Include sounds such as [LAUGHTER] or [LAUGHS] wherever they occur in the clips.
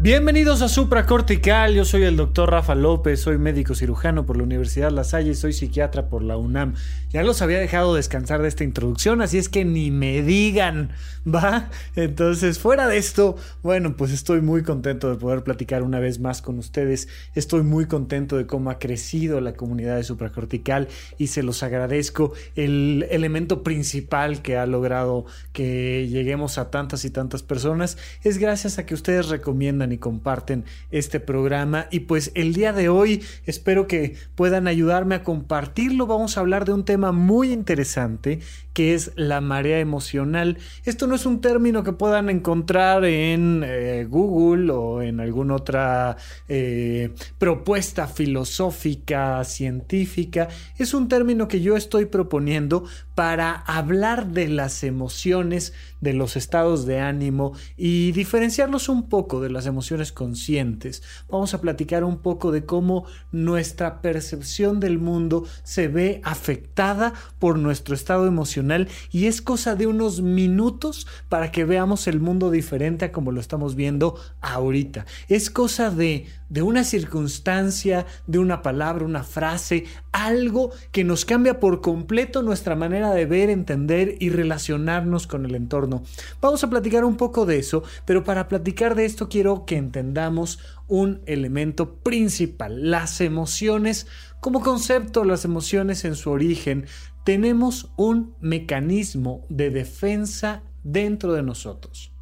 Bienvenidos a Supra Cortical, yo soy el doctor Rafa López, soy médico cirujano por la Universidad La Salle y soy psiquiatra por la UNAM. Ya los había dejado descansar de esta introducción, así es que ni me digan, ¿va? Entonces, fuera de esto, bueno, pues estoy muy contento de poder platicar una vez más con ustedes. Estoy muy contento de cómo ha crecido la comunidad de supracortical y se los agradezco. El elemento principal que ha logrado que lleguemos a tantas y tantas personas es gracias a que ustedes recomiendan y comparten este programa. Y pues el día de hoy espero que puedan ayudarme a compartirlo. Vamos a hablar de un tema muy interesante que es la marea emocional. Esto no es un término que puedan encontrar en eh, Google o en alguna otra eh, propuesta filosófica, científica. Es un término que yo estoy proponiendo para hablar de las emociones, de los estados de ánimo y diferenciarlos un poco de las emociones conscientes. Vamos a platicar un poco de cómo nuestra percepción del mundo se ve afectada por nuestro estado emocional y es cosa de unos minutos para que veamos el mundo diferente a como lo estamos viendo ahorita. Es cosa de de una circunstancia, de una palabra, una frase, algo que nos cambia por completo nuestra manera de ver, entender y relacionarnos con el entorno. Vamos a platicar un poco de eso, pero para platicar de esto quiero que entendamos un elemento principal, las emociones como concepto, las emociones en su origen. Tenemos un mecanismo de defensa dentro de nosotros.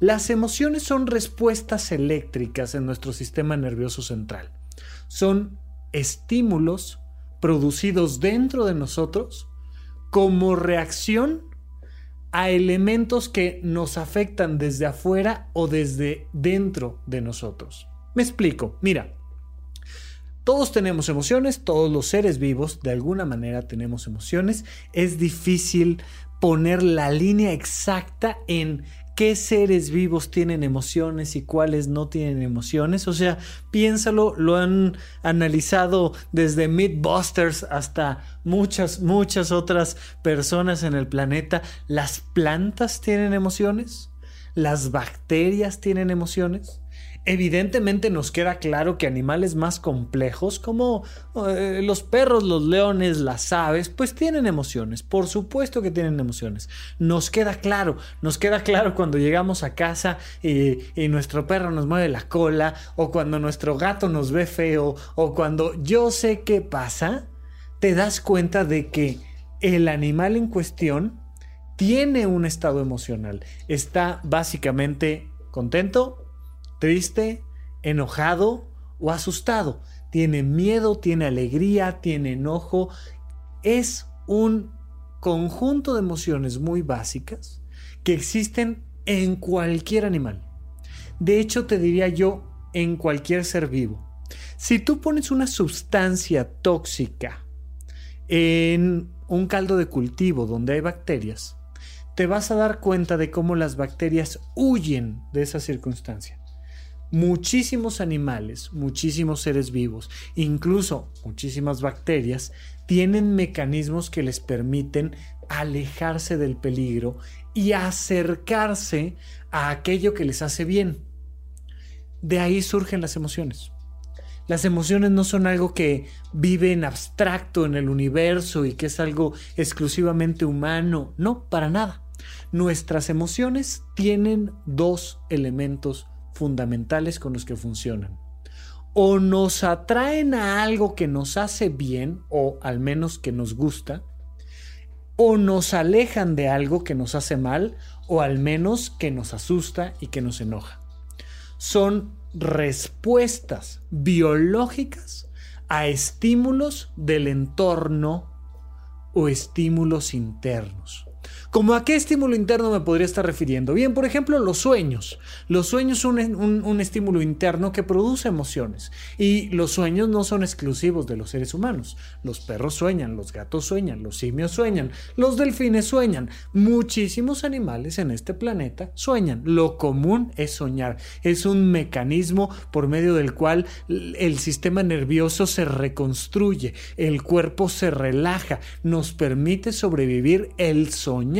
Las emociones son respuestas eléctricas en nuestro sistema nervioso central. Son estímulos producidos dentro de nosotros como reacción a elementos que nos afectan desde afuera o desde dentro de nosotros. Me explico, mira, todos tenemos emociones, todos los seres vivos de alguna manera tenemos emociones, es difícil poner la línea exacta en qué seres vivos tienen emociones y cuáles no tienen emociones. O sea, piénsalo, lo han analizado desde Mythbusters hasta muchas, muchas otras personas en el planeta. ¿Las plantas tienen emociones? ¿Las bacterias tienen emociones? Evidentemente nos queda claro que animales más complejos como eh, los perros, los leones, las aves, pues tienen emociones. Por supuesto que tienen emociones. Nos queda claro, nos queda claro cuando llegamos a casa y, y nuestro perro nos mueve la cola o cuando nuestro gato nos ve feo o cuando yo sé qué pasa, te das cuenta de que el animal en cuestión tiene un estado emocional. Está básicamente contento, triste, enojado o asustado. Tiene miedo, tiene alegría, tiene enojo. Es un conjunto de emociones muy básicas que existen en cualquier animal. De hecho, te diría yo, en cualquier ser vivo. Si tú pones una sustancia tóxica en un caldo de cultivo donde hay bacterias, te vas a dar cuenta de cómo las bacterias huyen de esa circunstancia muchísimos animales, muchísimos seres vivos, incluso muchísimas bacterias, tienen mecanismos que les permiten alejarse del peligro y acercarse a aquello que les hace bien. De ahí surgen las emociones. Las emociones no son algo que vive en abstracto en el universo y que es algo exclusivamente humano. No, para nada. Nuestras emociones tienen dos elementos fundamentales con los que funcionan. O nos atraen a algo que nos hace bien o al menos que nos gusta, o nos alejan de algo que nos hace mal o al menos que nos asusta y que nos enoja. Son respuestas biológicas a estímulos del entorno o estímulos internos. ¿Cómo a qué estímulo interno me podría estar refiriendo? Bien, por ejemplo, los sueños. Los sueños son un, estímulo interno que produce emociones. Y los sueños no son exclusivos de los seres humanos. Los perros sueñan, los gatos sueñan, los simios sueñan, los delfines sueñan. Muchísimos animales en este planeta sueñan. Lo común es soñar. Es un mecanismo por medio del cual el sistema nervioso se reconstruye, el cuerpo se relaja, nos permite sobrevivir el soñar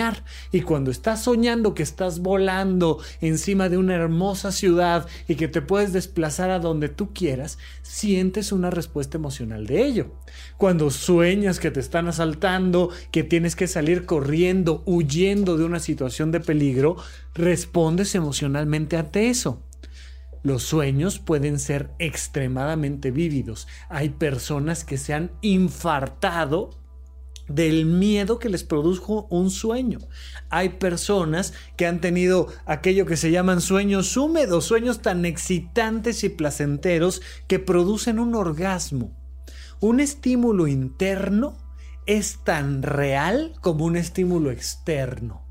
Y cuando estás soñando que estás volando encima de una hermosa ciudad y que te puedes desplazar a donde tú quieras, sientes una respuesta emocional de ello. Cuando sueñas que te están asaltando, que tienes que salir corriendo, huyendo de una situación de peligro, respondes emocionalmente ante eso. Los sueños pueden ser extremadamente vívidos. Hay personas que se han infartado del miedo que les produjo un sueño. Hay personas que han tenido aquello que se llaman sueños húmedos, sueños tan excitantes y placenteros que producen un orgasmo. Un estímulo interno es tan real como un estímulo externo.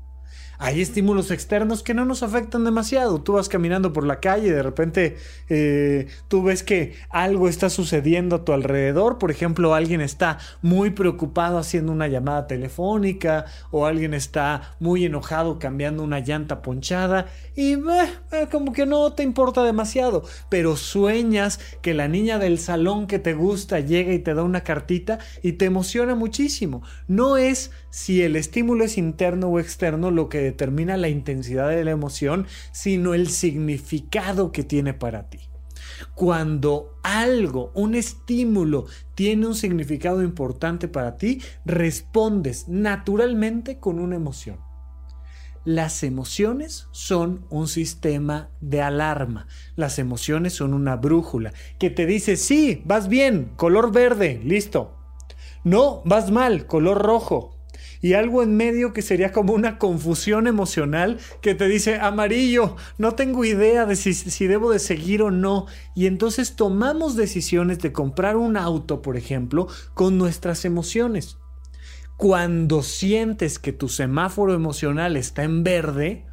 Hay estímulos externos que no nos afectan demasiado. Tú vas caminando por la calle y de repente eh, tú ves que algo está sucediendo a tu alrededor. Por ejemplo, alguien está muy preocupado haciendo una llamada telefónica o alguien está muy enojado cambiando una llanta ponchada y eh, como que no te importa demasiado. Pero sueñas que la niña del salón que te gusta llega y te da una cartita y te emociona muchísimo. No es si el estímulo es interno o externo lo que determina la intensidad de la emoción, sino el significado que tiene para ti. Cuando algo, un estímulo, tiene un significado importante para ti, respondes naturalmente con una emoción. Las emociones son un sistema de alarma. Las emociones son una brújula que te dice, sí, vas bien, color verde, listo. No, vas mal, color rojo, y algo en medio que sería como una confusión emocional que te dice amarillo, no tengo idea de si, si, debo de seguir o no. Y entonces tomamos decisiones de comprar un auto, por ejemplo, con nuestras emociones. Cuando sientes que tu semáforo emocional está en verde,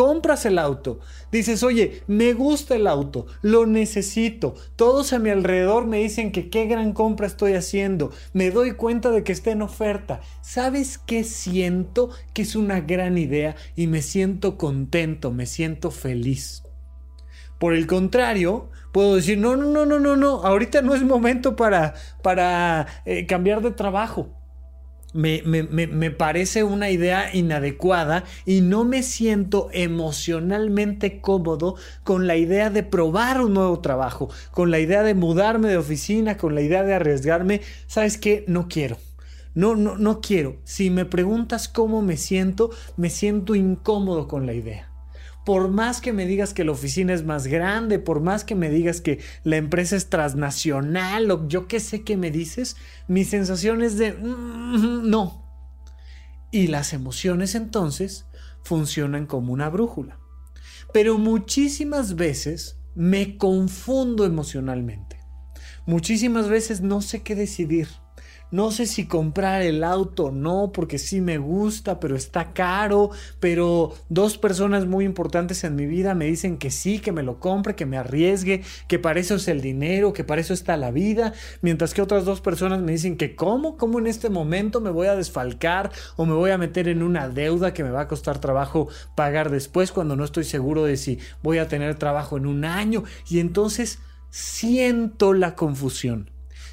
compras el auto, dices, oye, me gusta el auto, lo necesito, todos a mi alrededor me dicen que qué gran compra estoy haciendo, me doy cuenta de que está en oferta, ¿sabes qué siento? Que es una gran idea y me siento contento, me siento feliz. Por el contrario, puedo decir, no, no, no, no, no, no, ahorita no es momento para, para eh, cambiar de trabajo me, parece una idea inadecuada y no me siento emocionalmente cómodo con la idea de probar un nuevo trabajo, con la idea de mudarme de oficina, con la idea de arriesgarme. ¿Sabes qué? No quiero. No, no, no quiero. Si me preguntas cómo me siento, me siento incómodo con la idea por más que me digas que la oficina es más grande, por más que me digas que la empresa es transnacional o yo qué sé qué me dices, mi sensación es de mm, no. Y las emociones entonces funcionan como una brújula. Pero muchísimas veces me confundo emocionalmente. Muchísimas veces no sé qué decidir. No sé si comprar el auto no, porque sí me gusta, pero está caro. Pero dos personas muy importantes en mi vida me dicen que sí, que me lo compre, que me arriesgue, que para eso es el dinero, que para eso está la vida. Mientras que otras dos personas me dicen que cómo, cómo en este momento me voy a desfalcar o me voy a meter en una deuda que me va a costar trabajo pagar después cuando no estoy seguro de si voy a tener trabajo en un año. Y entonces siento la confusión.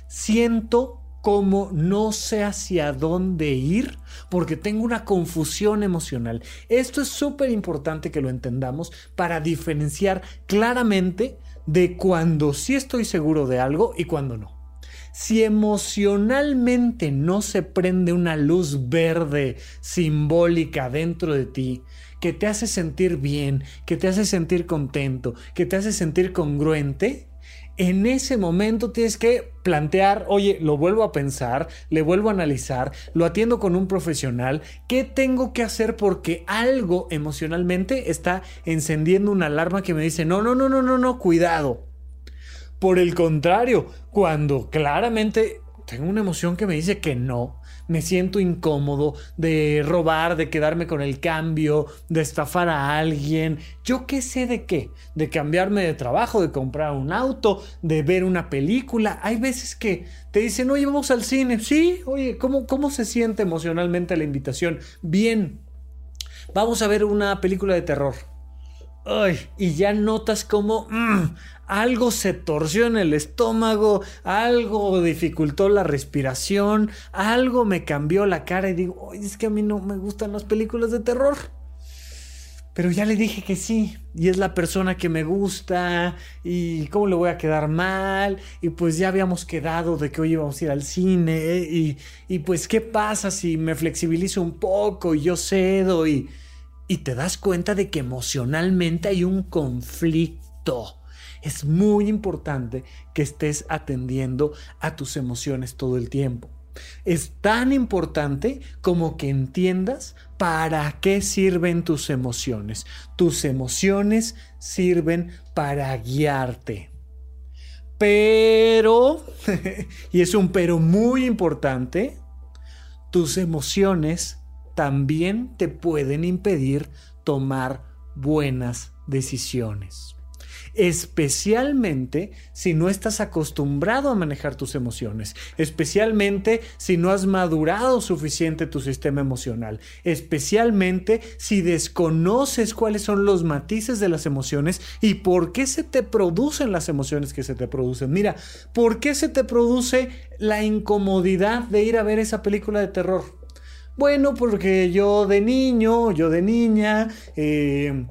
Siento como no sé hacia dónde ir porque tengo una confusión emocional. Esto es súper importante que lo entendamos para diferenciar claramente de cuando sí estoy seguro de algo y cuando no. Si emocionalmente no se prende una luz verde simbólica dentro de ti, que te hace sentir bien, que te hace sentir contento, que te hace sentir congruente, en ese momento tienes que plantear, oye, lo vuelvo a pensar, le vuelvo a analizar, lo atiendo con un profesional, ¿qué tengo que hacer? Porque algo emocionalmente está encendiendo una alarma que me dice, no, no, no, no, no, no, cuidado. Por el contrario, cuando claramente tengo una emoción que me dice que no, me siento incómodo de robar, de quedarme con el cambio, de estafar a alguien, yo qué sé de qué, de cambiarme de trabajo, de comprar un auto, de ver una película. Hay veces que te dicen, oye, vamos al cine. Sí, oye, ¿cómo, cómo se siente emocionalmente la invitación? Bien, vamos a ver una película de terror. Y ya notas como mm, algo se torció en el estómago, algo dificultó la respiración, algo me cambió la cara y digo, es que a mí no me gustan las películas de terror. Pero ya le dije que sí, y es la persona que me gusta, y cómo le voy a quedar mal, y pues ya habíamos quedado de que hoy íbamos a ir al cine, y, y pues qué pasa si me flexibilizo un poco y yo cedo, y, y te das cuenta de que emocionalmente hay un conflicto. Es muy importante que estés atendiendo a tus emociones todo el tiempo. Es tan importante como que entiendas para qué sirven tus emociones. Tus emociones sirven para guiarte. Pero, [LAUGHS] y es un pero muy importante, tus emociones también te pueden impedir tomar buenas decisiones especialmente si no estás acostumbrado a manejar tus emociones, especialmente si no has madurado suficiente tu sistema emocional, especialmente si desconoces cuáles son los matices de las emociones y por qué se te producen las emociones que se te producen. Mira, ¿por qué se te produce la incomodidad de ir a ver esa película de terror? Bueno, porque yo de niño, yo de niña, eh,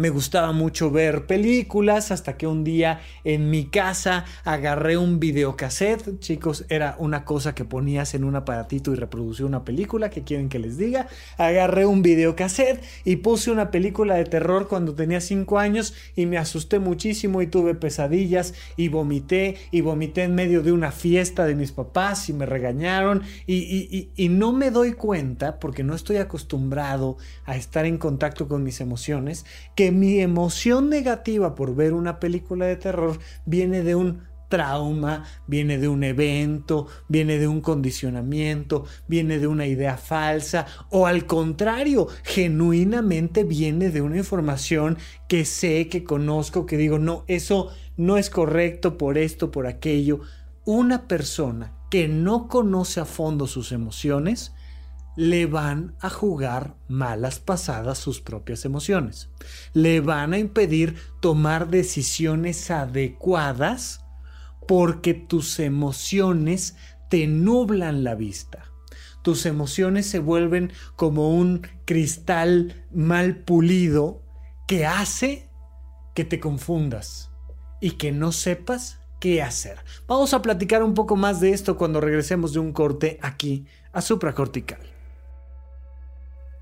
me gustaba mucho ver películas hasta que un día en mi casa agarré un videocassette. Chicos, era una cosa que ponías en un aparatito y reproducía una película. que quieren que les diga? Agarré un videocassette y puse una película de terror cuando tenía 5 años y me asusté muchísimo y tuve pesadillas y vomité y vomité en medio de una fiesta de mis papás y me regañaron y, y no me doy cuenta porque no estoy acostumbrado a estar en contacto con mis emociones que mi emoción negativa por ver una película de terror viene de un trauma, viene de un evento, viene de un condicionamiento, viene de una idea falsa o al contrario, genuinamente viene de una información que sé, que conozco, que digo, no, eso no es correcto por esto, por aquello. Una persona que no conoce a fondo sus emociones, le van a jugar malas pasadas sus propias emociones. Le van a impedir tomar decisiones adecuadas porque tus emociones te nublan la vista. Tus emociones se vuelven como un cristal mal pulido que hace que te confundas y que no sepas qué hacer. Vamos a platicar un poco más de esto cuando regresemos de un corte aquí a supracortical.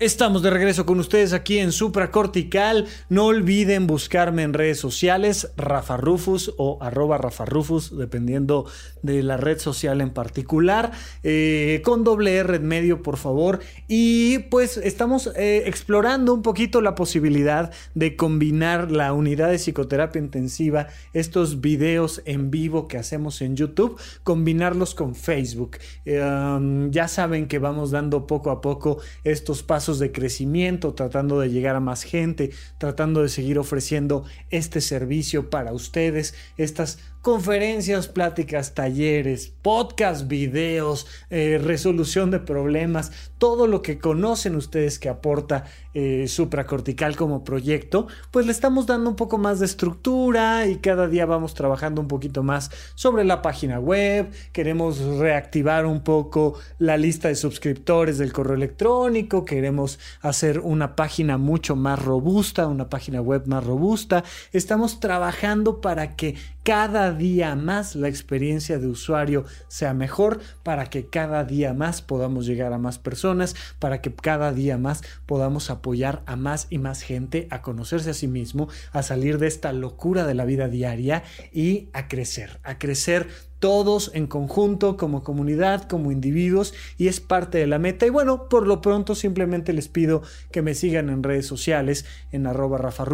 Estamos de regreso con ustedes aquí en Supracortical. No olviden buscarme en redes sociales, Rafa Rufus o arroba Rafa Rufus, dependiendo de la red social en particular. Eh, con doble R en medio, por favor. Y pues estamos eh, explorando un poquito la posibilidad de combinar la unidad de psicoterapia intensiva, estos videos en vivo que hacemos en YouTube, combinarlos con Facebook. Eh, um, ya saben que vamos dando poco a poco estos pasos de crecimiento, tratando de llegar a más gente, tratando de seguir ofreciendo este servicio para ustedes, estas conferencias, pláticas, talleres, podcast, videos, eh, resolución de problemas, todo lo que conocen ustedes que aporta eh, supracortical como proyecto, pues le estamos dando un poco más de estructura y cada día vamos trabajando un poquito más sobre la página web, queremos reactivar un poco la lista de suscriptores del correo electrónico, queremos hacer una página mucho más robusta, una página web más robusta, estamos trabajando para que cada día más la experiencia de usuario sea mejor, para que cada día más podamos llegar a más personas, para que cada día más podamos apoyar a más y más gente a conocerse a sí mismo, a salir de esta locura de la vida diaria y a crecer, a crecer todos en conjunto, como comunidad, como individuos, y es parte de la meta. Y bueno, por lo pronto simplemente les pido que me sigan en redes sociales, en arroba Rafa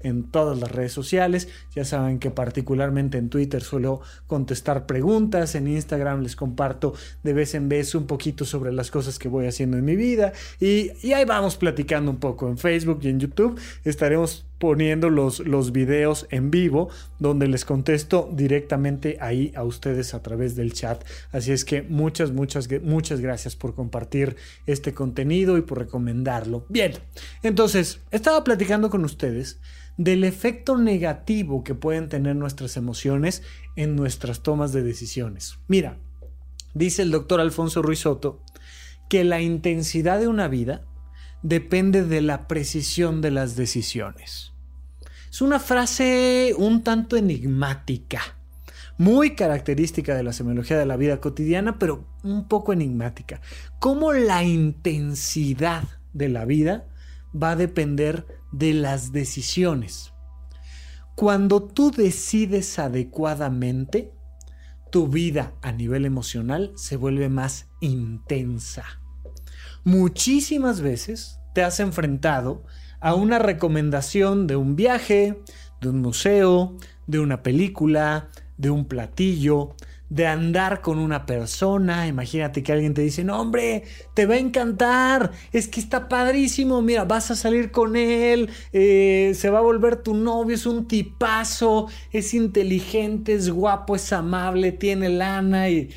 en todas las redes sociales. Ya saben que particularmente en Twitter suelo contestar preguntas, en Instagram les comparto de vez en vez un poquito sobre las cosas que voy haciendo en mi vida, y, y ahí vamos platicando un poco en Facebook y en YouTube. Estaremos poniendo los, los videos en vivo donde les contesto directamente ahí a ustedes a través del chat. Así es que muchas, muchas, muchas gracias por compartir este contenido y por recomendarlo. Bien, entonces estaba platicando con ustedes del efecto negativo que pueden tener nuestras emociones en nuestras tomas de decisiones. Mira, dice el doctor Alfonso Ruizotto que la intensidad de una vida depende de la precisión de las decisiones. Es una frase un tanto enigmática, muy característica de la semiología de la vida cotidiana, pero un poco enigmática. ¿Cómo la intensidad de la vida va a depender de las decisiones? Cuando tú decides adecuadamente, tu vida a nivel emocional se vuelve más intensa muchísimas veces te has enfrentado a una recomendación de un viaje, de un museo, de una película, de un platillo, de andar con una persona. Imagínate que alguien te dice, no hombre, te va a encantar, es que está padrísimo, mira, vas a salir con él, eh, se va a volver tu novio, es un tipazo, es inteligente, es guapo, es amable, tiene lana y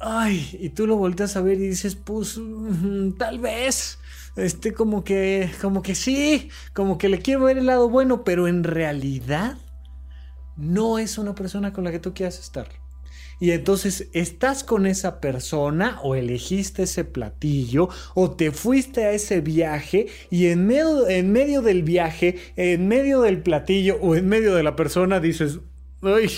ay, y tú lo volteas a ver y dices, pues mm, tal vez, este como que, como que sí, como que le quiero ver el lado bueno, pero en realidad no es una persona con la que tú quieras estar. Y entonces estás con esa persona o elegiste ese platillo o te fuiste a ese viaje y en medio, en medio del viaje, en medio del platillo o en medio de la persona dices, ay,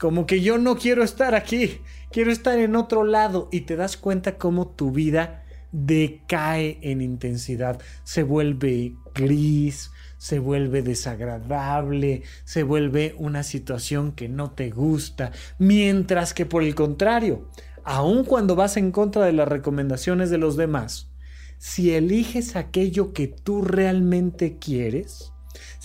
como que yo no quiero estar aquí quiero estar en otro lado y te das cuenta cómo tu vida decae en intensidad, se vuelve gris, se vuelve desagradable, se vuelve una situación que no te gusta, mientras que por el contrario, aun cuando vas en contra de las recomendaciones de los demás, si eliges aquello que tú realmente quieres,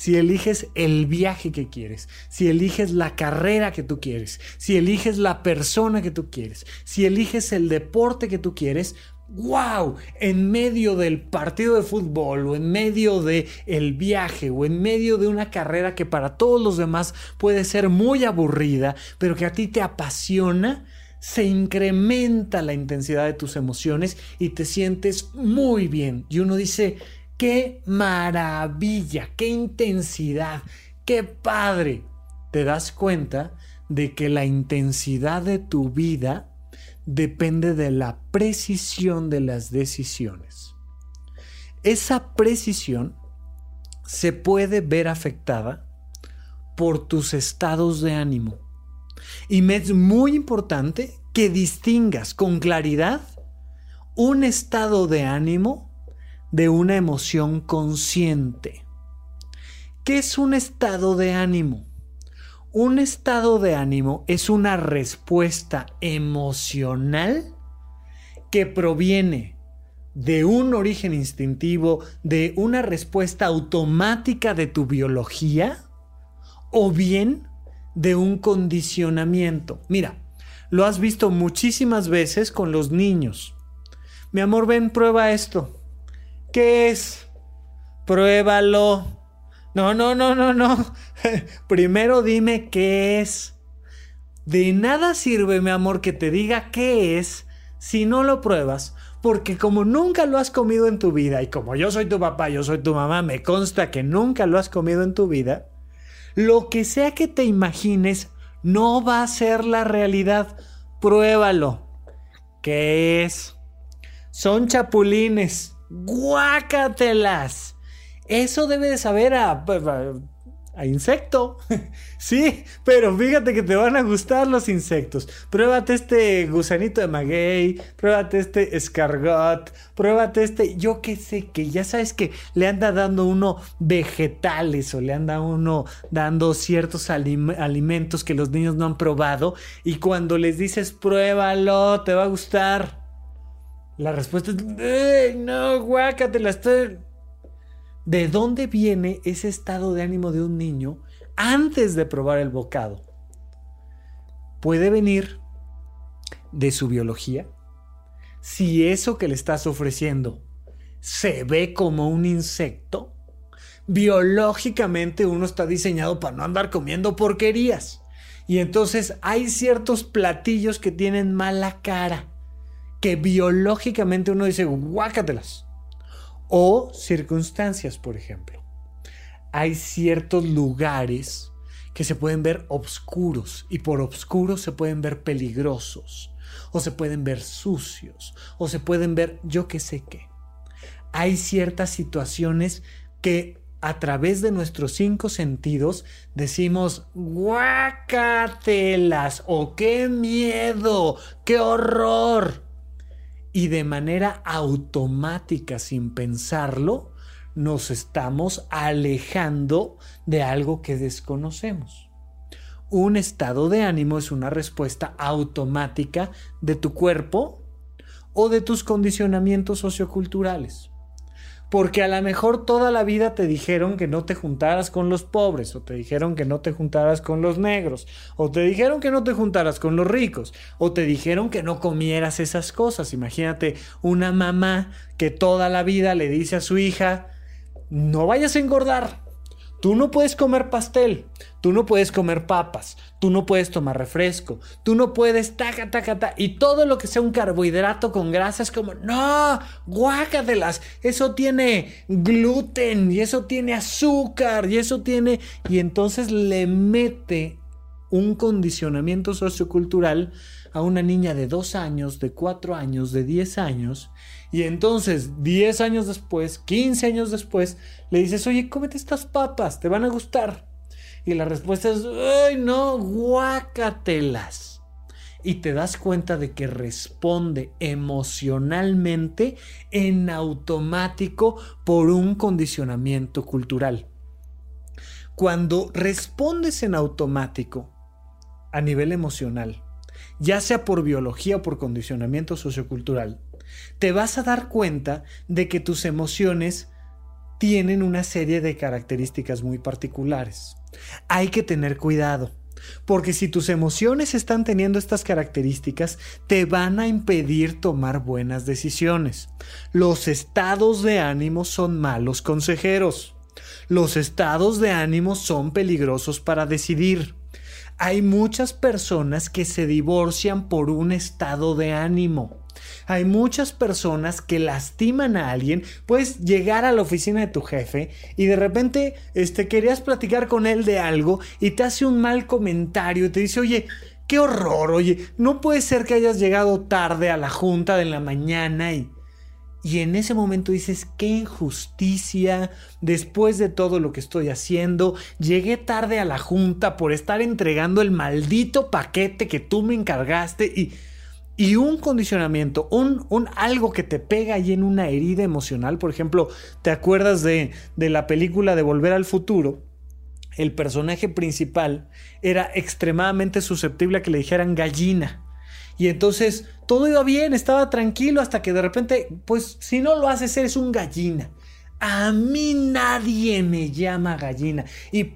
si eliges el viaje que quieres, si eliges la carrera que tú quieres, si eliges la persona que tú quieres, si eliges el deporte que tú quieres, wow, en medio del partido de fútbol o en medio de el viaje o en medio de una carrera que para todos los demás puede ser muy aburrida, pero que a ti te apasiona, se incrementa la intensidad de tus emociones y te sientes muy bien. Y uno dice, qué maravilla, qué intensidad, qué padre. Te das cuenta de que la intensidad de tu vida depende de la precisión de las decisiones. Esa precisión se puede ver afectada por tus estados de ánimo. Y me es muy importante que distingas con claridad un estado de ánimo de una emoción consciente. ¿Qué es un estado de ánimo? Un estado de ánimo es una respuesta emocional que proviene de un origen instintivo, de una respuesta automática de tu biología o bien de un condicionamiento. Mira, lo has visto muchísimas veces con los niños. Mi amor, ven, prueba esto. ¿Qué es? Pruébalo. No, no, no, no, no. [LAUGHS] Primero dime qué es. De nada sirve, mi amor, que te diga qué es si no lo pruebas, porque como nunca lo has comido en tu vida, y como yo soy tu papá, yo soy tu mamá, me consta que nunca lo has comido en tu vida, lo que sea que te imagines no va a ser la realidad. Pruébalo. ¿Qué es? Son chapulines guácatelas. Eso debe de saber a, a insecto. [LAUGHS] sí, pero fíjate que te van a gustar los insectos. Pruébate este gusanito de maguey, pruébate este escargot, pruébate este, yo qué sé, que ya sabes que le anda dando uno vegetales o le anda uno dando ciertos alimentos que los niños no han probado y cuando les dices pruébalo, te va a gustar. La respuesta es, no, guácate, estoy de dónde viene ese estado de ánimo de un niño antes de probar el bocado. Puede venir de su biología. Si eso que le estás ofreciendo se ve como un insecto, biológicamente uno está diseñado para no andar comiendo porquerías. Y entonces hay ciertos platillos que tienen mala cara, que biológicamente uno dice, guácatelas o circunstancias, por ejemplo. Hay ciertos lugares que se pueden ver oscuros y por oscuros se pueden ver peligrosos o se pueden ver sucios o se pueden ver yo que sé qué. Hay ciertas situaciones que a través de nuestros cinco sentidos decimos guácatelas o qué miedo, qué horror y de manera automática, sin pensarlo, nos estamos alejando de algo que desconocemos. Un estado de ánimo es una respuesta automática de tu cuerpo o de tus condicionamientos socioculturales porque a lo mejor toda la vida te dijeron que no te juntaras con los pobres, o te dijeron que no te juntaras con los negros, o te dijeron que no te juntaras con los ricos, o te dijeron que no comieras esas cosas. Imagínate una mamá que toda la vida le dice a su hija, no vayas a engordar, Tú no puedes comer pastel, tú no puedes comer papas, tú no puedes tomar refresco, tú no puedes taca, taca, taca. Y todo lo que sea un carbohidrato con grasa es como, no, guácatelas, eso tiene gluten y eso tiene azúcar y eso tiene... Y entonces le mete un condicionamiento sociocultural a una niña de 2 años, de 4 años, de 10 años y entonces, 10 años después, 15 años después, le dices, oye, cómete estas papas, te van a gustar. Y la respuesta es, ay, no, guácatelas. Y te das cuenta de que responde emocionalmente en automático por un condicionamiento cultural. Cuando respondes en automático a nivel emocional, ya sea por biología o por condicionamiento sociocultural, te vas a dar cuenta de que tus emociones tienen una serie de características muy particulares. Hay que tener cuidado, porque si tus emociones están teniendo estas características, te van a impedir tomar buenas decisiones. Los estados de ánimo son malos consejeros. Los estados de ánimo son peligrosos para decidir. Hay muchas personas que se divorcian por un estado de ánimo. Hay muchas personas que lastiman a alguien. Puedes llegar a la oficina de tu jefe y de repente este, querías platicar con él de algo y te hace un mal comentario te dice, oye, qué horror, oye, no puede ser que hayas llegado tarde a la junta de la mañana y... Y en ese momento dices, qué injusticia, después de todo lo que estoy haciendo, llegué tarde a la junta por estar entregando el maldito paquete que tú me encargaste y y un condicionamiento, un, un, algo que te pega ahí en una herida emocional. Por ejemplo, ¿te acuerdas de, de la película de Volver al Futuro? El personaje principal era extremadamente susceptible a que le dijeran gallina. Y entonces todo iba bien, estaba tranquilo hasta que de repente, pues si no lo haces, eres un gallina. A mí nadie me llama gallina. Y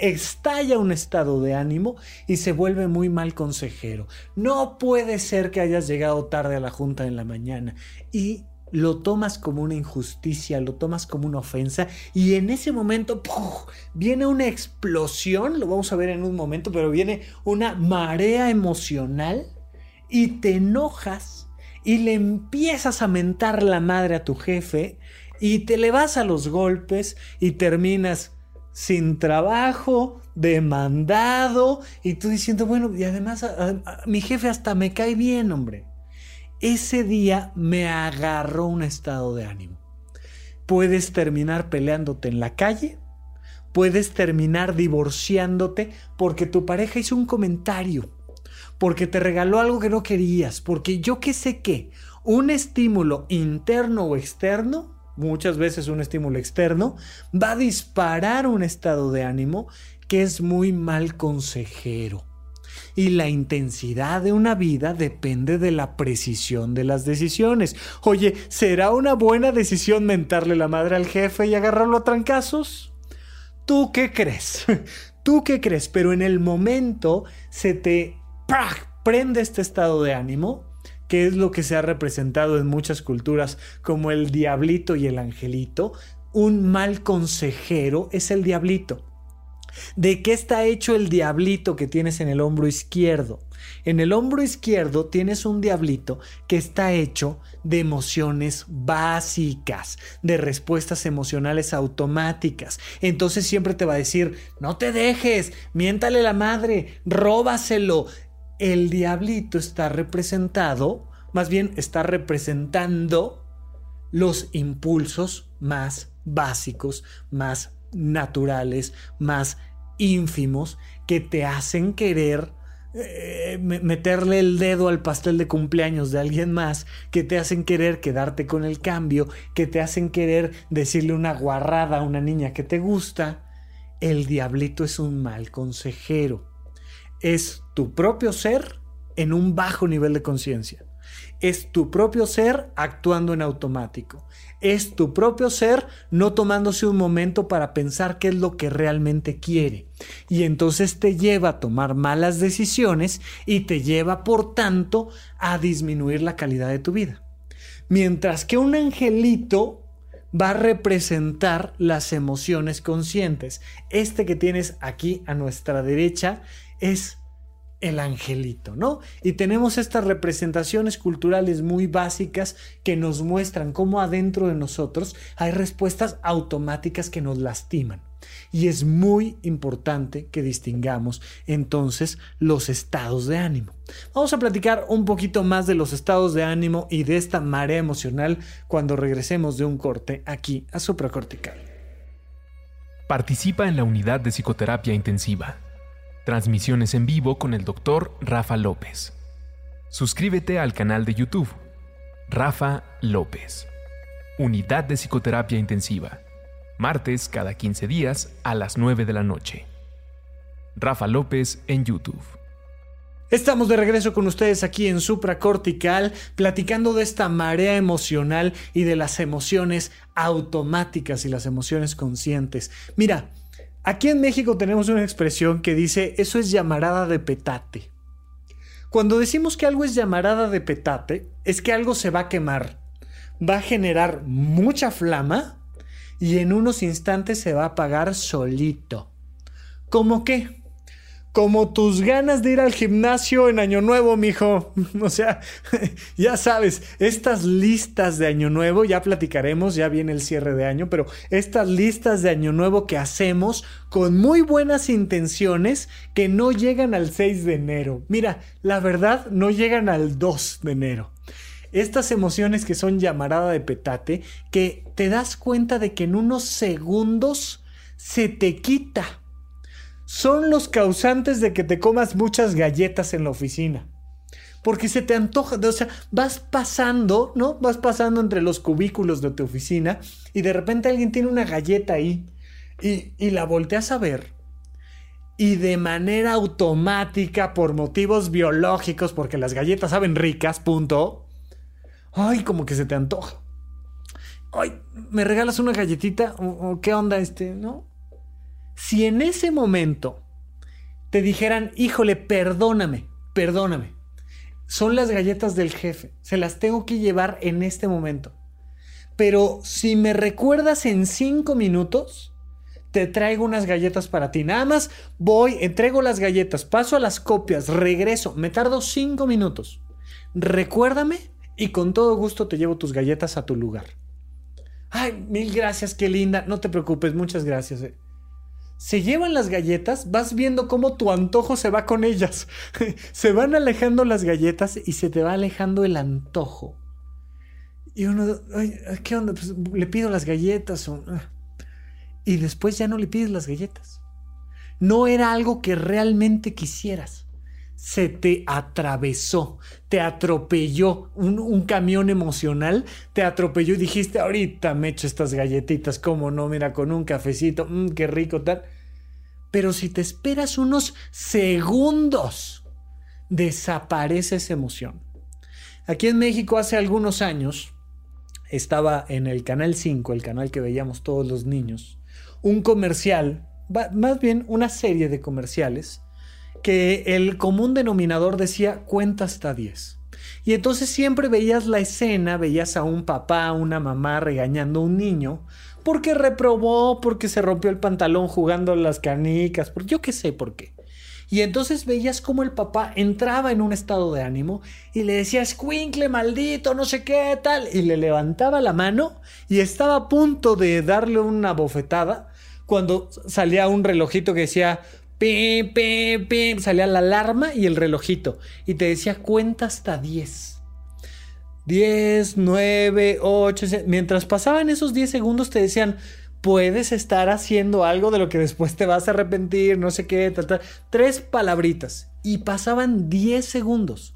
estalla un estado de ánimo y se vuelve muy mal consejero. No puede ser que hayas llegado tarde a la junta en la mañana. Y lo tomas como una injusticia, lo tomas como una ofensa y en ese momento viene una explosión, lo vamos a ver en un momento, pero viene una marea emocional y te enojas y le empiezas a mentar la madre a tu jefe y te le vas a los golpes y terminas sin trabajo, demandado y tú diciendo, bueno, y además mi jefe hasta me cae bien, hombre. Ese día me agarró un estado de ánimo. Puedes terminar peleándote en la calle, puedes terminar divorciándote porque tu pareja hizo un comentario, porque te regaló algo que no querías, porque yo qué sé qué, un estímulo interno o externo, muchas veces un estímulo externo, va a disparar un estado de ánimo que es muy mal consejero. Y la intensidad de una vida depende de la precisión de las decisiones. Oye, ¿será una buena decisión mentarle la madre al jefe y agarrarlo a trancazos? ¿Tú qué crees? [LAUGHS] ¿Tú qué crees? Pero en el momento se te prende este estado de ánimo, que es lo que se ha representado en muchas culturas como el diablito y el angelito. Un mal consejero es el diablito. ¿De qué está hecho el diablito que tienes en el hombro izquierdo? En el hombro izquierdo tienes un diablito que está hecho de emociones básicas, de respuestas emocionales automáticas. Entonces siempre te va a decir, no te dejes, miéntale la madre, róbaselo. El diablito está representado, más bien está representando los impulsos más básicos, más naturales, más ínfimos, que te hacen querer eh, meterle el dedo al pastel de cumpleaños de alguien más, que te hacen querer quedarte con el cambio, que te hacen querer decirle una guarrada a una niña que te gusta, el diablito es un mal consejero. Es tu propio ser en un bajo nivel de conciencia. Es tu propio ser actuando en automático. Es tu propio ser no tomándose un momento para pensar qué es lo que realmente quiere. Y entonces te lleva a tomar malas decisiones y te lleva, por tanto, a disminuir la calidad de tu vida. Mientras que un angelito va a representar las emociones conscientes. Este que tienes aquí a nuestra derecha es el angelito, ¿no? Y tenemos estas representaciones culturales muy básicas que nos muestran cómo adentro de nosotros hay respuestas automáticas que nos lastiman. Y es muy importante que distingamos entonces los estados de ánimo. Vamos a platicar un poquito más de los estados de ánimo y de esta marea emocional cuando regresemos de un corte aquí a supracortical. Participa en la unidad de psicoterapia intensiva Transmisiones en vivo con el Dr. Rafa López. Suscríbete al canal de YouTube. Rafa López. Unidad de Psicoterapia Intensiva. Martes cada 15 días a las 9 de la noche. Rafa López en YouTube. Estamos de regreso con ustedes aquí en Supracortical, platicando de esta marea emocional y de las emociones automáticas y las emociones conscientes. Mira, Aquí en México tenemos una expresión que dice eso es llamarada de petate. Cuando decimos que algo es llamarada de petate, es que algo se va a quemar, va a generar mucha flama y en unos instantes se va a apagar solito. ¿Cómo qué? Como tus ganas de ir al gimnasio en Año Nuevo, mijo. [LAUGHS] O sea, [LAUGHS] ya sabes, estas listas de Año Nuevo, ya platicaremos, ya viene el cierre de año, pero estas listas de Año Nuevo que hacemos con muy buenas intenciones que no llegan al 6 de enero. Mira, la verdad, no llegan al 2 de enero estas emociones que son llamarada de petate, que te das cuenta de que en unos segundos se te quita son los causantes de que te comas muchas galletas en la oficina. Porque se te antoja, o sea, vas pasando, ¿no? Vas pasando entre los cubículos de tu oficina y de repente alguien tiene una galleta ahí y, y la volteas a ver y de manera automática, por motivos biológicos, porque las galletas saben ricas, punto. Ay, como que se te antoja. Ay, ¿me regalas una galletita? ¿O, qué onda este? ¿No? Si en ese momento te dijeran, híjole, perdóname, perdóname, son las galletas del jefe, se las tengo que llevar en este momento. Pero si me recuerdas en cinco minutos, te traigo unas galletas para ti. Nada más voy, entrego las galletas, paso a las copias, regreso, me tardo cinco minutos. Recuérdame y con todo gusto te llevo tus galletas a tu lugar. Ay, mil gracias, qué linda. No te preocupes, muchas gracias. Eh se llevan las galletas, vas viendo cómo tu antojo se va con ellas. [LAUGHS] se van alejando las galletas y se te va alejando el antojo. Y uno, ¿qué onda? Pues le pido las galletas. Y después ya no le pides las galletas. No era algo que realmente quisieras. Se te atravesó, te atropelló un, camión emocional, te atropelló y dijiste, ahorita me echo estas galletitas, cómo no, mira, con un cafecito, mmm, qué rico tal. Pero si te esperas unos segundos, desaparece esa emoción. Aquí en México hace algunos años estaba en el Canal 5, el canal que veíamos todos los niños, un comercial, más bien una serie de comerciales, que el común denominador decía cuenta hasta 10. Y entonces siempre veías la escena, veías a un papá, una mamá regañando a un niño, porque reprobó, porque se rompió el pantalón jugando las canicas, porque yo qué sé por qué. Y entonces veías cómo el papá entraba en un estado de ánimo y le decía, escuincle, maldito, no sé qué, tal. Y le levantaba la mano y estaba a punto de darle una bofetada cuando salía un relojito que decía, salía la alarma y el relojito. Y te decía, cuenta hasta 10. 10, 9, 8, mientras pasaban esos 10 segundos te decían, puedes estar haciendo algo de lo que después te vas a arrepentir, no sé qué, tres palabritas. Y pasaban 10 segundos.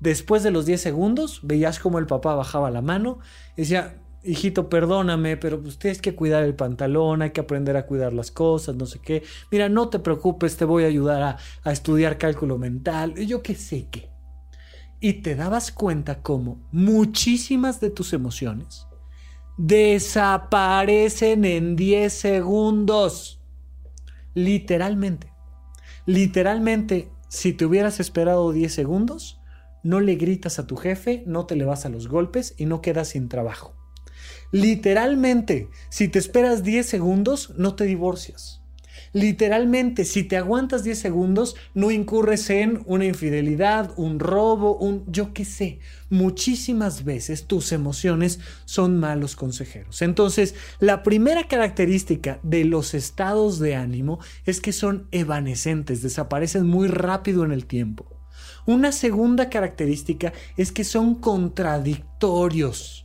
Después de los 10 segundos, veías como el papá bajaba la mano y decía, hijito, perdóname, pero pues tienes que cuidar el pantalón, hay que aprender a cuidar las cosas, no sé qué. Mira, no te preocupes, te voy a ayudar a, a estudiar cálculo mental, yo qué sé qué. Y te dabas cuenta como muchísimas de tus emociones desaparecen en 10 segundos. Literalmente. Literalmente, si te hubieras esperado 10 segundos, no le gritas a tu jefe, no te le vas a los golpes y no quedas sin trabajo. Literalmente, si te esperas 10 segundos, no te divorcias. Literalmente, si te aguantas 10 segundos, no incurres en una infidelidad, un robo, un yo qué sé. Muchísimas veces tus emociones son malos consejeros. Entonces, la primera característica de los estados de ánimo es que son evanescentes, desaparecen muy rápido en el tiempo. Una segunda característica es que son contradictorios.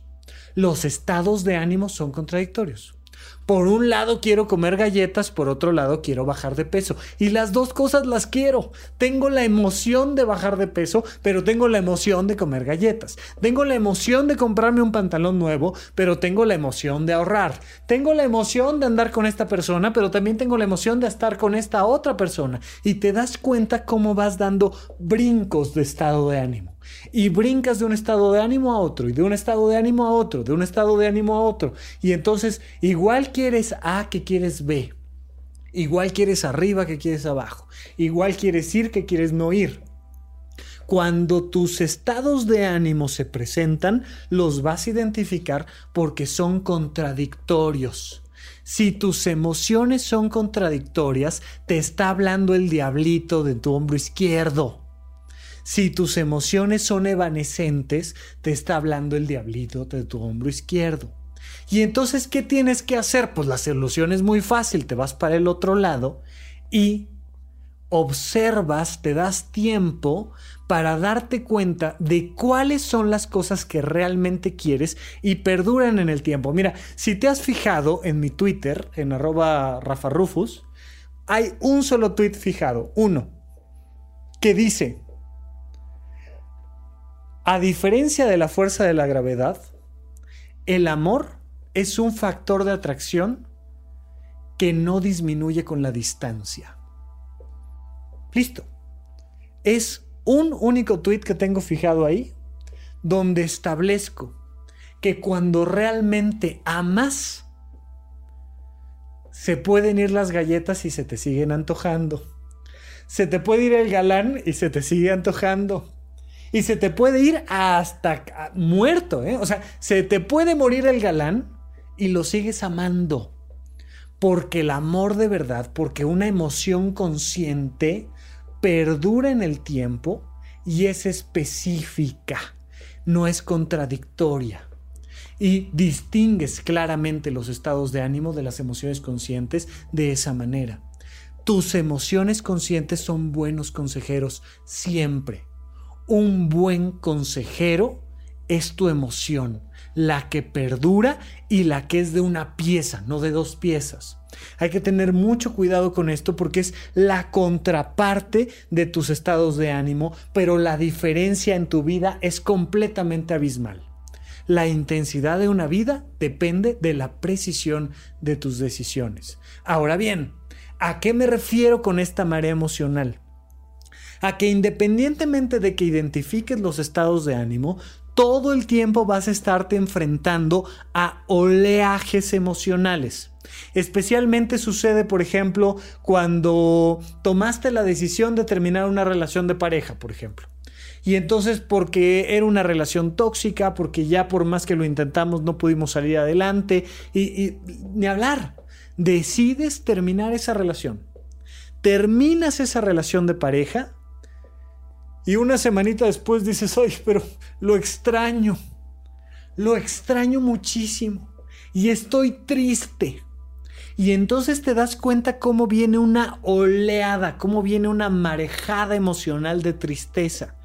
Los estados de ánimo son contradictorios. Por un lado quiero comer galletas, por otro lado quiero bajar de peso. Y las dos cosas las quiero. Tengo la emoción de bajar de peso, pero tengo la emoción de comer galletas. Tengo la emoción de comprarme un pantalón nuevo, pero tengo la emoción de ahorrar. Tengo la emoción de andar con esta persona, pero también tengo la emoción de estar con esta otra persona. Y te das cuenta cómo vas dando brincos de estado de ánimo y brincas de un estado de ánimo a otro y de un estado de ánimo a otro, de un estado de ánimo a otro. Y entonces igual quieres A que quieres B. Igual quieres arriba que quieres abajo. Igual quieres ir que quieres no ir. Cuando tus estados de ánimo se presentan, los vas a identificar porque son contradictorios. Si tus emociones son contradictorias, te está hablando el diablito de tu hombro izquierdo. Si tus emociones son evanescentes, te está hablando el diablito de tu hombro izquierdo. Y entonces, ¿qué tienes que hacer? Pues la solución es muy fácil, te vas para el otro lado y observas, te das tiempo para darte cuenta de cuáles son las cosas que realmente quieres y perduran en el tiempo. Mira, si te has fijado en mi Twitter, en arroba Rafa Rufus, hay un solo tweet fijado, uno, que dice, a diferencia de la fuerza de la gravedad, el amor es un factor de atracción que no disminuye con la distancia. Listo. Es un único tweet que tengo fijado ahí, donde establezco que cuando realmente amas, se pueden ir las galletas y se te siguen antojando. Se te puede ir el galán y se te sigue antojando. Y se te puede ir hasta muerto, ¿eh? O sea, se te puede morir el galán y lo sigues amando. Porque el amor de verdad, porque una emoción consciente perdura en el tiempo y es específica, no es contradictoria. Y distingues claramente los estados de ánimo de las emociones conscientes de esa manera. Tus emociones conscientes son buenos consejeros siempre un buen consejero es tu emoción, la que perdura y la que es de una pieza, no de dos piezas. Hay que tener mucho cuidado con esto porque es la contraparte de tus estados de ánimo, pero la diferencia en tu vida es completamente abismal. La intensidad de una vida depende de la precisión de tus decisiones. Ahora bien, ¿a qué me refiero con esta marea emocional? A que independientemente de que identifiques los estados de ánimo, todo el tiempo vas a estarte enfrentando a oleajes emocionales. Especialmente sucede, por ejemplo, cuando tomaste la decisión de terminar una relación de pareja, por ejemplo. Y entonces porque era una relación tóxica, porque ya por más que lo intentamos no pudimos salir adelante y, ni hablar, decides terminar esa relación. Terminas esa relación de pareja y una semanita después dices, oye, pero lo extraño, lo extraño muchísimo y estoy triste. Y entonces te das cuenta cómo viene una oleada, cómo viene una marejada emocional de tristeza.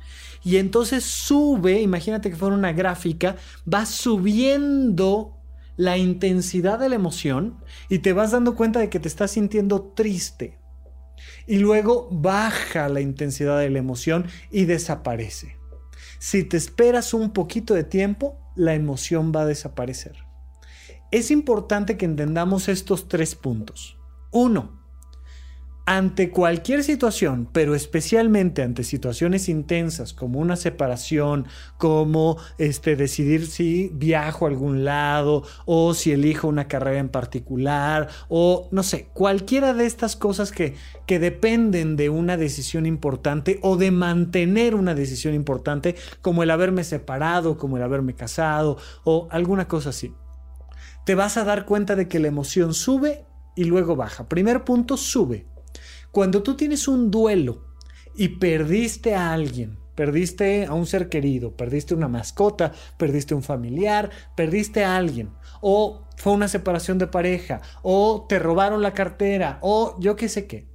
Y entonces sube, imagínate que fuera una gráfica, va subiendo la intensidad de la emoción y te vas dando cuenta de que te estás sintiendo triste y luego baja la intensidad de la emoción y desaparece. Si te esperas un poquito de tiempo, la emoción va a desaparecer. Es importante que entendamos estos tres puntos. Uno, ante cualquier situación, pero especialmente ante situaciones intensas como una separación, como este, decidir si viajo a algún lado o si elijo una carrera en particular o no sé, cualquiera de estas cosas que, que dependen de una decisión importante o de mantener una decisión importante como el haberme separado, como el haberme casado o alguna cosa así. Te vas a dar cuenta de que la emoción sube y luego baja. Primer punto, sube cuando tú tienes un duelo y perdiste a alguien, perdiste a un ser querido, perdiste una mascota, perdiste un familiar, perdiste a alguien, o fue una separación de pareja, o te robaron la cartera, o yo qué sé qué,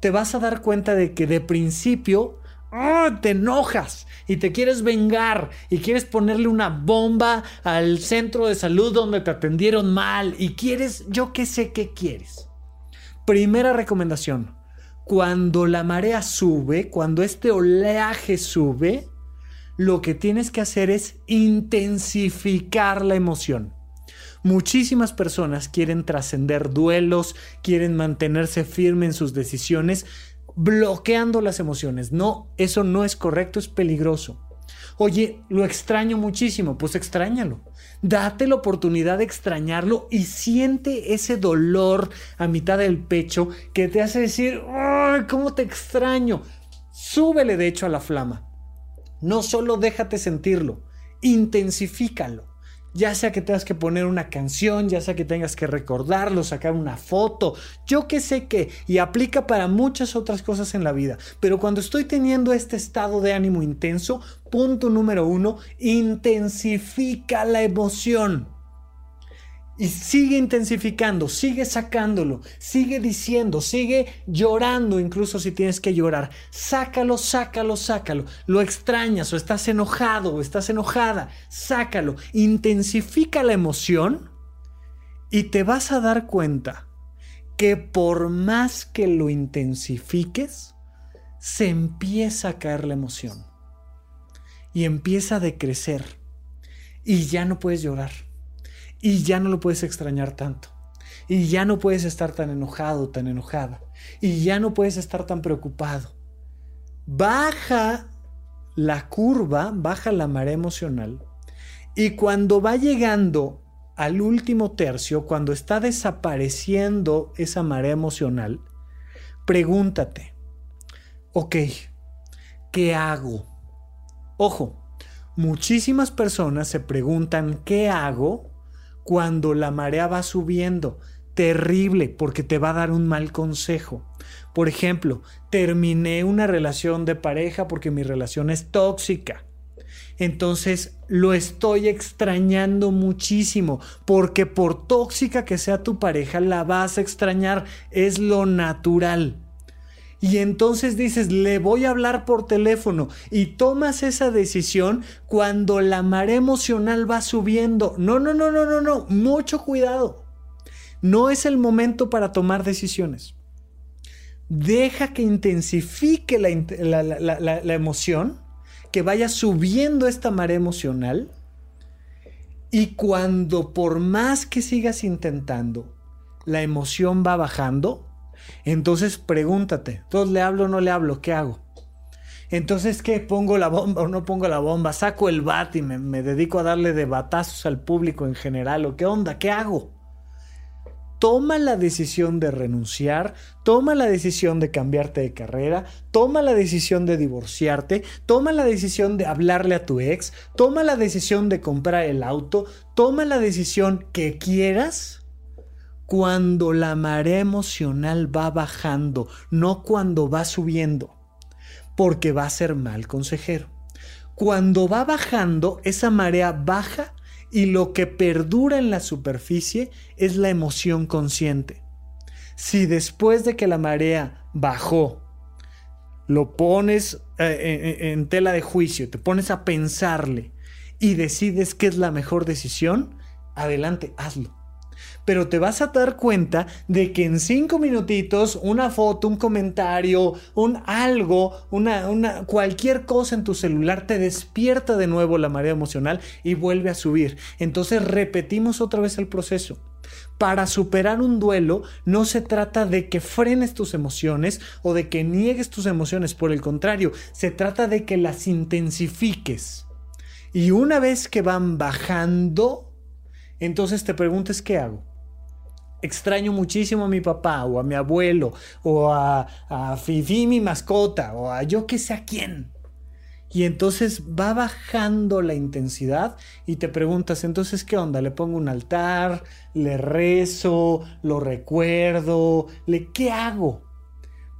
te vas a dar cuenta de que de principio ¡ah! te enojas y te quieres vengar y quieres ponerle una bomba al centro de salud donde te atendieron mal y quieres, yo qué sé qué quieres. Primera recomendación, cuando la marea sube, cuando este oleaje sube, lo que tienes que hacer es intensificar la emoción. Muchísimas personas quieren trascender duelos, quieren mantenerse firmes en sus decisiones, bloqueando las emociones. No, eso no es correcto, es peligroso. Oye, lo extraño muchísimo, pues extrañalo. Date la oportunidad de extrañarlo y siente ese dolor a mitad del pecho que te hace decir, ¡ay, cómo te extraño! Súbele de hecho a la flama. No solo déjate sentirlo, intensifícalo ya sea que tengas que poner una canción, ya sea que tengas que recordarlo, sacar una foto, yo qué sé qué, y aplica para muchas otras cosas en la vida. Pero cuando estoy teniendo este estado de ánimo intenso, punto número uno, intensifica la emoción. Y sigue intensificando, sigue sacándolo, sigue diciendo, sigue llorando, incluso si tienes que llorar. Sácalo, sácalo, sácalo. Lo extrañas o estás enojado o estás enojada. Sácalo. Intensifica la emoción y te vas a dar cuenta que por más que lo intensifiques, se empieza a caer la emoción. Y empieza a decrecer. Y ya no puedes llorar y ya no lo puedes extrañar tanto. Y ya no puedes estar tan enojado, tan enojada. Y ya no puedes estar tan preocupado. Baja la curva, baja la marea emocional. Y cuando va llegando al último tercio, cuando está desapareciendo esa marea emocional, pregúntate, ok, ¿qué hago? Ojo, muchísimas personas se preguntan, ¿qué hago? Cuando la marea va subiendo. Terrible porque te va a dar un mal consejo. Por ejemplo, terminé una relación de pareja porque mi relación es tóxica. Entonces lo estoy extrañando muchísimo porque por tóxica que sea tu pareja la vas a extrañar. Es lo natural. Y entonces dices, le voy a hablar por teléfono y tomas esa decisión cuando la marea emocional va subiendo. No, no, no, no, no, no, mucho cuidado. No es el momento para tomar decisiones. Deja que intensifique la, la emoción, que vaya subiendo esta marea emocional. Y cuando por más que sigas intentando, la emoción va bajando, entonces pregúntate, ¿entonces le hablo o no le hablo? ¿Qué hago? Entonces, ¿qué? ¿Pongo la bomba o no pongo la bomba? ¿Saco el bat y me, me, dedico a darle de batazos al público en general? ¿O qué onda? ¿Qué hago? Toma la decisión de renunciar, toma la decisión de cambiarte de carrera, toma la decisión de divorciarte, toma la decisión de hablarle a tu ex, toma la decisión de comprar el auto, toma la decisión que quieras cuando la marea emocional va bajando, no cuando va subiendo, porque va a ser mal consejero. Cuando va bajando, esa marea baja y lo que perdura en la superficie es la emoción consciente. Si después de que la marea bajó, lo pones eh, en tela de juicio, te pones a pensarle y decides que es la mejor decisión, adelante, hazlo pero te vas a dar cuenta de que en cinco minutitos una foto, un comentario, un algo, una, una, cualquier cosa en tu celular te despierta de nuevo la marea emocional y vuelve a subir. Entonces repetimos otra vez el proceso. Para superar un duelo no se trata de que frenes tus emociones o de que niegues tus emociones, por el contrario, se trata de que las intensifiques. Y una vez que van bajando, entonces te preguntes qué hago extraño muchísimo a mi papá o a mi abuelo o a, a Fifi mi mascota o a yo que sé a quién. Y entonces va bajando la intensidad y te preguntas, entonces, ¿qué onda? ¿Le pongo un altar? ¿Le rezo? ¿Lo recuerdo? ¿Le qué hago?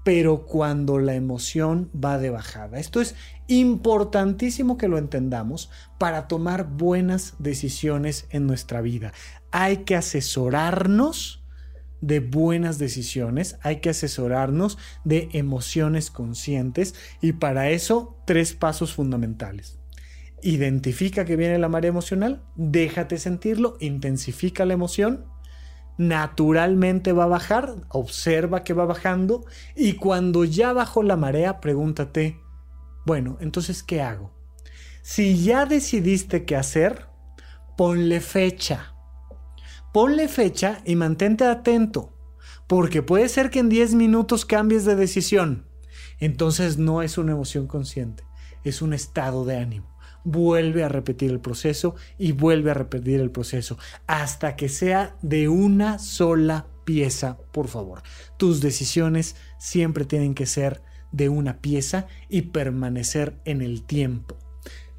Pero cuando la emoción va de bajada. Esto es importantísimo que lo entendamos para tomar buenas decisiones en nuestra vida hay que asesorarnos de buenas decisiones, hay que asesorarnos de emociones conscientes y para eso tres pasos fundamentales. Identifica que viene la marea emocional, déjate sentirlo, intensifica la emoción, naturalmente va a bajar, observa que va bajando y cuando ya bajó la marea, pregúntate, bueno, entonces, ¿qué hago? Si ya decidiste qué hacer, ponle fecha ponle fecha y mantente atento, porque puede ser que en 10 minutos cambies de decisión. Entonces no es una emoción consciente, es un estado de ánimo. Vuelve a repetir el proceso y vuelve a repetir el proceso hasta que sea de una sola pieza, por favor. Tus decisiones siempre tienen que ser de una pieza y permanecer en el tiempo.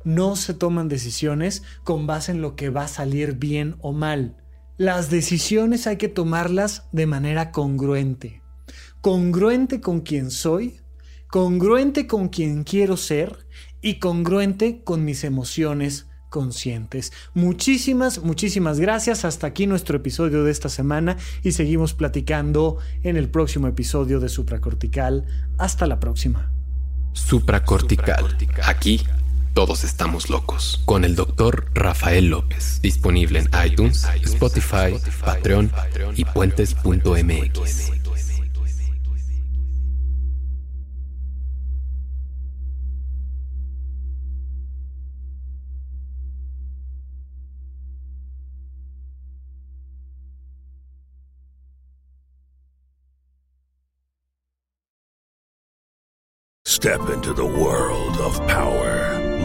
No se toman decisiones con base en lo que va a salir bien o mal las decisiones hay que tomarlas de manera congruente. Congruente con quien soy, congruente con quien quiero ser y congruente con mis emociones conscientes. Muchísimas, muchísimas gracias. Hasta aquí nuestro episodio de esta semana y seguimos platicando en el próximo episodio de Supracortical. Hasta la próxima. Supracortical. Aquí todos estamos locos. Con el doctor Rafael López. Disponible en iTunes, Spotify, Patreon y puentes.mx. Step into the world of power,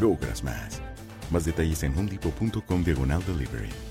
logras más. Más detalles en homedepot.com diagonal delivery.